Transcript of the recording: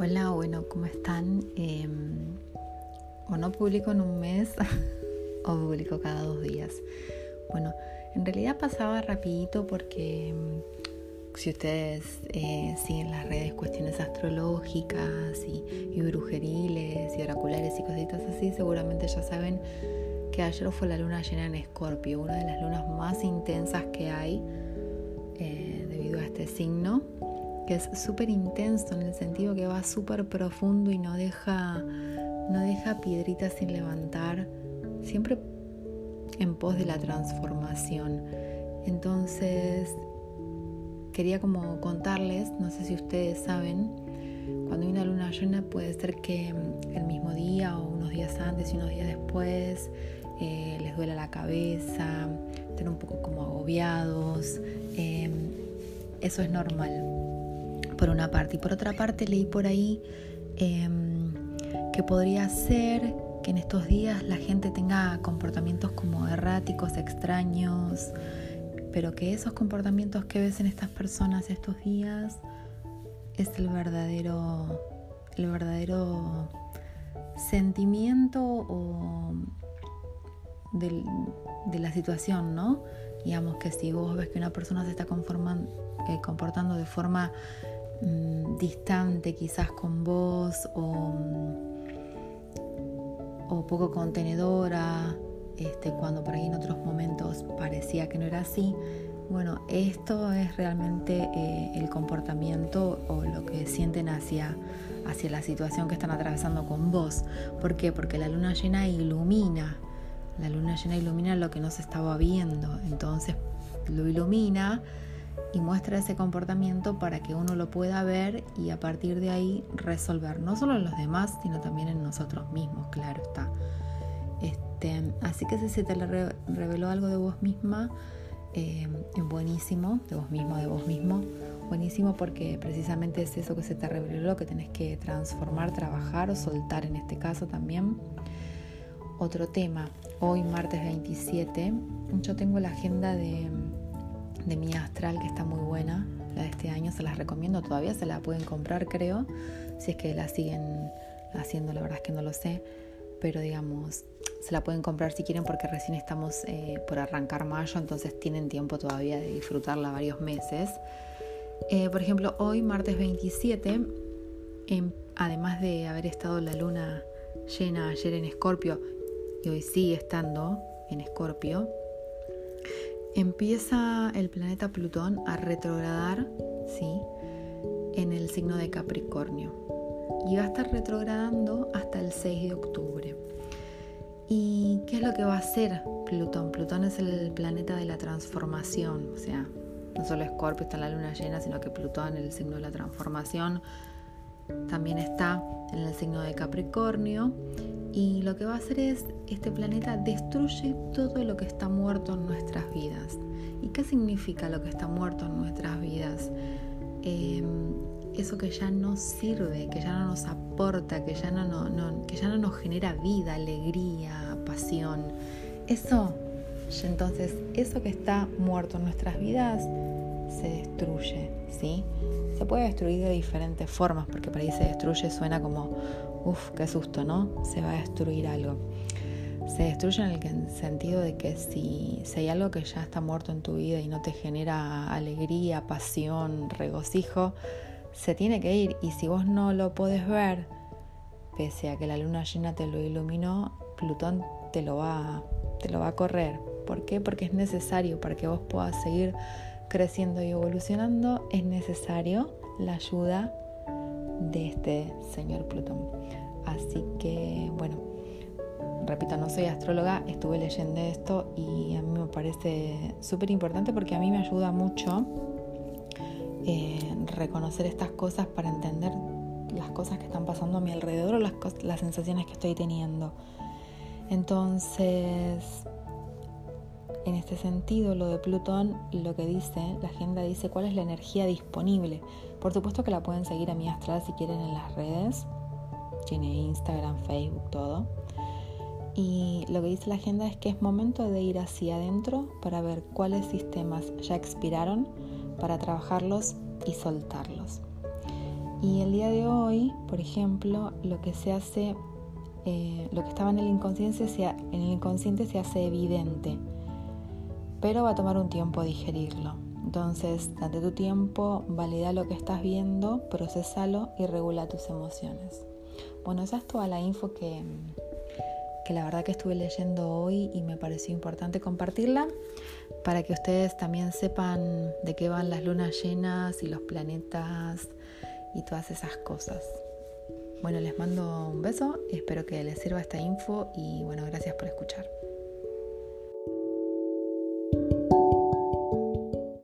Hola, bueno, ¿cómo están? Eh, o no publico en un mes o publico cada dos días. Bueno, en realidad pasaba rapidito porque em, si ustedes eh, siguen las redes cuestiones astrológicas y, brujeriles y oraculares y cositas así, seguramente ya saben que ayer fue la luna llena en Escorpio, una de las lunas más intensas que hay eh, debido a este signo que es súper intenso en el sentido que va súper profundo y no deja, no deja piedritas sin levantar, siempre en pos de la transformación. Entonces, quería como contarles, no sé si ustedes saben, cuando hay una luna llena puede ser que el mismo día o unos días antes y unos días después eh, les duela la cabeza, estén un poco como agobiados. Eh, eso es normal por una parte. Y por otra parte leí por ahí em, que podría ser que en estos días la gente tenga comportamientos como erráticos, extraños, pero que esos comportamientos que ves en estas personas estos días es el verdadero, el verdadero sentimiento o de, de la situación, ¿no? Digamos que si vos ves que una persona se está eh, comportando de forma Mm, distante quizás con vos o, mm, o poco contenedora, este, cuando por ahí en otros momentos parecía que no era así. Bueno, esto es realmente eh, el comportamiento o lo que sienten hacia, hacia la situación que están atravesando con vos. ¿Por qué? Porque la luna llena ilumina. La luna llena ilumina lo que no se estaba viendo. Entonces lo ilumina y muestra ese comportamiento para que uno lo pueda ver y a partir de ahí resolver, no solo en los demás, sino también en nosotros mismos, claro está. Este, así que si se te reveló algo de vos misma, eh, buenísimo, de vos mismo, de vos mismo, buenísimo porque precisamente es eso que se te reveló, que tenés que transformar, trabajar o soltar en este caso también. Otro tema, hoy martes 27, yo tengo la agenda de de mi astral que está muy buena. La de este año se las recomiendo, todavía se la pueden comprar creo, si es que la siguen haciendo, la verdad es que no lo sé, pero digamos, se la pueden comprar si quieren porque recién estamos eh, por arrancar mayo, entonces tienen tiempo todavía de disfrutarla varios meses. Eh, por ejemplo, hoy, martes 27, además de haber estado la luna llena ayer en Escorpio y hoy sigue estando en Escorpio, empieza el planeta Plutón a retrogradar, ¿sí? En el signo de Capricornio. Y va a estar retrogradando hasta el 6 de octubre. ¿Y qué es lo que va a hacer Plutón? Plutón es el planeta de la transformación, o sea, no solo Escorpio está en la luna llena, sino que Plutón, el signo de la transformación, también está en el signo de Capricornio y lo que va a hacer es, este planeta destruye todo lo que está muerto en nuestras vidas. ¿Y qué significa lo que está muerto en nuestras vidas? Em, eso que ya no sirve, que ya no nos aporta, que ya no, que ya no nos genera vida, alegría, pasión. Eso, entonces, eso que está muerto en nuestras vidas se destruye, ¿sí? Se puede destruir de diferentes formas, porque para ahí se destruye suena como Uf, qué susto, ¿no? Se va a destruir algo. Se destruye en el sentido de que si, si hay algo que ya está muerto en tu vida y no te genera alegría, pasión, regocijo, se tiene que ir. Y si vos no lo podés ver, pese a que la luna llena te lo iluminó, Plutón te lo va, te lo va a correr. ¿Por qué? Porque es necesario para que vos puedas seguir creciendo y evolucionando, es necesario la ayuda de este señor Plutón. Así que, bueno, repito, no soy astróloga, estuve leyendo esto y a mí me parece súper importante porque a mí me ayuda mucho eh, reconocer estas cosas para entender las cosas que están pasando a mi alrededor o las, las sensaciones que estoy teniendo. Entonces, en este sentido, lo de Plutón, lo que dice, la agenda dice cuál es la energía disponible. Por supuesto que la pueden seguir a mi astral si quieren en las redes. Tiene Instagram, Facebook, todo. Y lo que dice la agenda es que es momento de ir hacia adentro para ver cuáles sistemas ya expiraron, para trabajarlos y soltarlos. Y el día de hoy, por ejemplo, lo que se hace, eh, lo que estaba en el inconsciente, se, en el inconsciente se hace evidente, pero va a tomar un tiempo digerirlo. Entonces, date tu tiempo, valida lo que estás viendo, procesalo y regula tus emociones. Bueno, esa es toda la info que, que la verdad que estuve leyendo hoy y me pareció importante compartirla para que ustedes también sepan de qué van las lunas llenas y los planetas y todas esas cosas. Bueno, les mando un beso, espero que les sirva esta info y bueno, gracias por escuchar.